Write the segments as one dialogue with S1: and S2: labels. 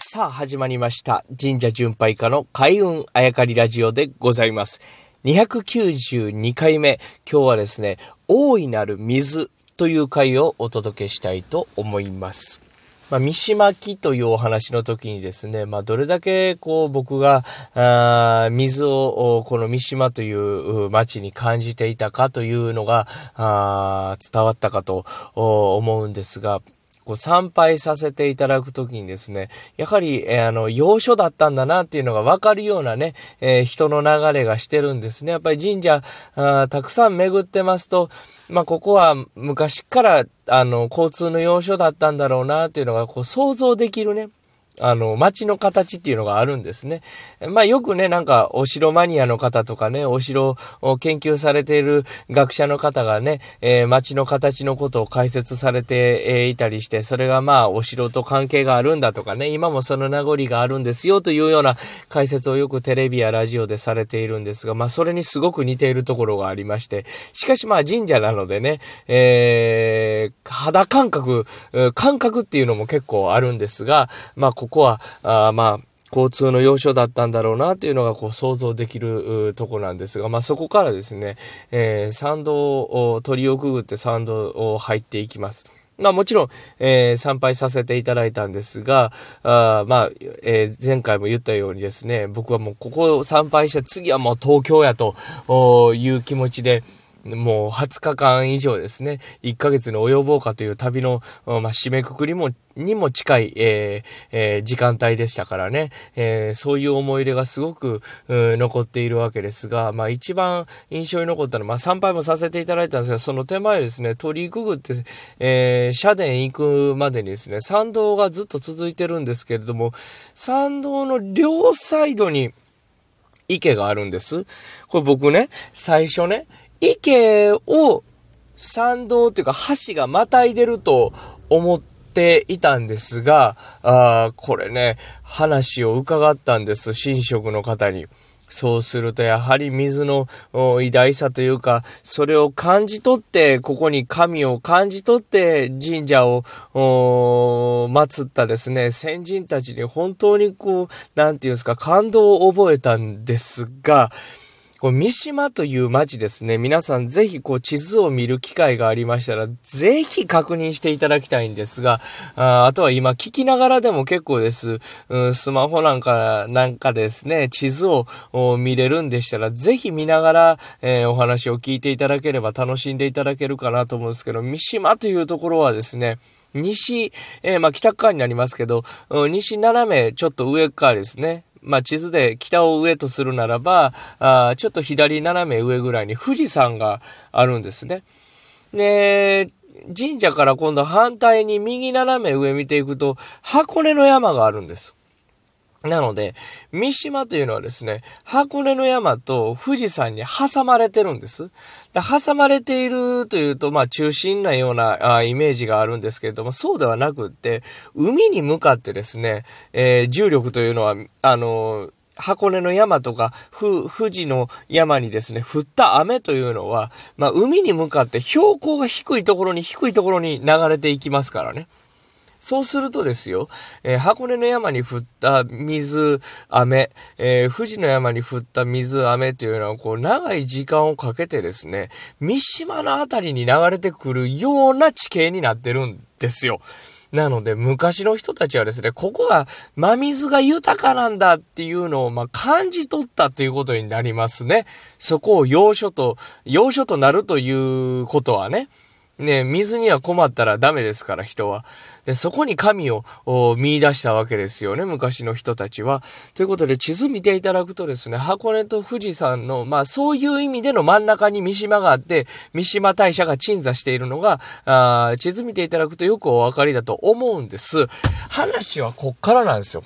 S1: さあ始まりました。神社巡拝家の開運あやかりラジオでございます。292回目。今日はですね大いなる水という回をお届けしたいと思います。まあ、三島木というお話の時にですね、まあ、どれだけこう僕があ水をこの三島という町に感じていたかというのがあ伝わったかと思うんですが、こう参拝させていただくときにですね、やはり、えー、あの、要所だったんだなっていうのがわかるようなね、えー、人の流れがしてるんですね。やっぱり神社、あたくさん巡ってますと、まあ、ここは昔から、あの、交通の要所だったんだろうなっていうのが、こう、想像できるね、あの、街の形っていうのがあるんですね。まあよくね、なんかお城マニアの方とかね、お城を研究されている学者の方がね、えー、街の形のことを解説されていたりして、それがまあお城と関係があるんだとかね、今もその名残があるんですよというような解説をよくテレビやラジオでされているんですが、まあそれにすごく似ているところがありまして、しかしまあ神社なのでね、えー、肌感覚、感覚っていうのも結構あるんですが、まあここは、あまあ、交通の要所だったんだろうなというのがこう想像できるとこなんですが、まあ、そこからですね、えー、参道を鳥をくぐって参道を入っていきます。まあもちろん、えー、参拝させていただいたんですが、あまあ、えー、前回も言ったようにですね、僕はもうここを参拝して次はもう東京やという気持ちで、もう20日間以上ですね、1ヶ月に及ぼうかという旅の、まあ、締めくくりも、にも近い、えーえー、時間帯でしたからね、えー、そういう思い出がすごく、残っているわけですが、まあ一番印象に残ったのは、まあ参拝もさせていただいたんですが、その手前ですね、鳥居くぐって、えー、社殿行くまでにですね、参道がずっと続いてるんですけれども、参道の両サイドに池があるんです。これ僕ね、最初ね、池を参道っていうか橋がまたいでると思っていたんですが、あこれね、話を伺ったんです、神職の方に。そうするとやはり水の偉大さというか、それを感じ取って、ここに神を感じ取って神社を祀ったですね、先人たちに本当にこう、なんていうんですか、感動を覚えたんですが、こう三島という町ですね。皆さんぜひこう地図を見る機会がありましたら、ぜひ確認していただきたいんですが、ああとは今聞きながらでも結構です。うん、スマホなんか、なんかですね、地図を見れるんでしたら、ぜひ見ながら、えー、お話を聞いていただければ楽しんでいただけるかなと思うんですけど、三島というところはですね、西、えー、まあ北側になりますけど、西斜めちょっと上側ですね。まあ、地図で北を上とするならば、あちょっと左斜め上ぐらいに富士山があるんですね。で、神社から今度反対に右斜め上見ていくと、箱根の山があるんです。なので、三島というのはですね、箱根の山と富士山に挟まれてるんです。で挟まれているというと、まあ中心なようなあイメージがあるんですけれども、そうではなくって、海に向かってですね、えー、重力というのは、あの箱根の山とか、富士の山にですね、降った雨というのは、まあ、海に向かって標高が低いところに低いところに流れていきますからね。そうするとですよ、えー、箱根の山に降った水、雨、えー、富士の山に降った水、雨というのは、こう、長い時間をかけてですね、三島のあたりに流れてくるような地形になってるんですよ。なので、昔の人たちはですね、ここが真水が豊かなんだっていうのを、まあ、感じ取ったということになりますね。そこを要所と、要所となるということはね。ね、水には困ったらダメですから、人は。で、そこに神を見出したわけですよね、昔の人たちは。ということで、地図見ていただくとですね、箱根と富士山の、まあ、そういう意味での真ん中に三島があって、三島大社が鎮座しているのが、あ地図見ていただくとよくお分かりだと思うんです。話はこっからなんですよ。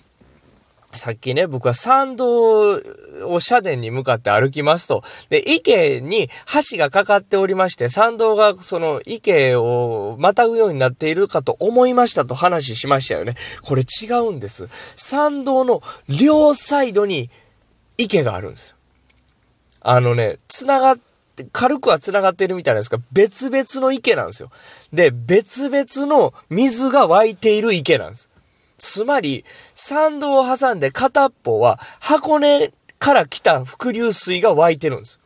S1: さっきね、僕は参道を社殿に向かって歩きますと。で、池に橋がかかっておりまして、参道がその池をまたぐようになっているかと思いましたと話しましたよね。これ違うんです。参道の両サイドに池があるんです。あのね、繋がって、軽くは繋がっているみたいなんですが、別々の池なんですよ。で、別々の水が湧いている池なんです。つまり、参道を挟んで片っぽは箱根から来た伏流水が湧いてるんです。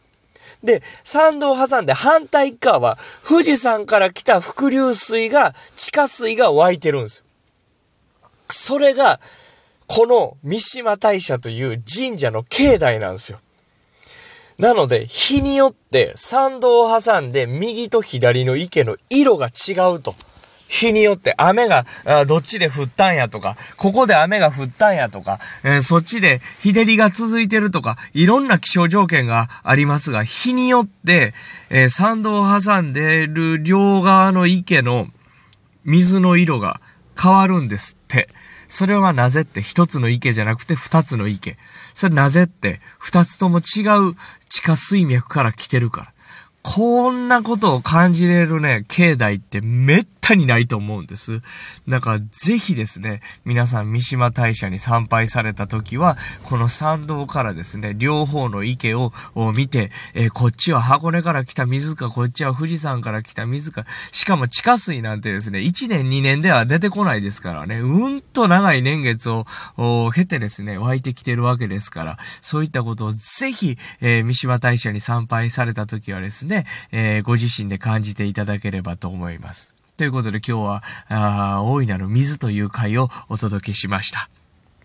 S1: で、参道を挟んで反対側は富士山から来た伏流水が、地下水が湧いてるんです。それが、この三島大社という神社の境内なんですよ。なので、日によって参道を挟んで右と左の池の色が違うと。日によって雨がどっちで降ったんやとか、ここで雨が降ったんやとか、えー、そっちで日照りが続いてるとか、いろんな気象条件がありますが、日によって、えー、山道を挟んでる両側の池の水の色が変わるんですって。それはなぜって一つの池じゃなくて二つの池。それなぜって二つとも違う地下水脈から来てるから。こんなことを感じれるね、境内ってめったにないと思うんです。だからぜひですね、皆さん三島大社に参拝された時は、この参道からですね、両方の池を見て、えー、こっちは箱根から来た水か、こっちは富士山から来た水か、しかも地下水なんてですね、1年2年では出てこないですからね、うんと長い年月を経てですね、湧いてきてるわけですから、そういったことをぜひ、えー、三島大社に参拝された時はですねね、えー、ご自身で感じていただければと思います。ということで今日は、あ大いなる水という回をお届けしました。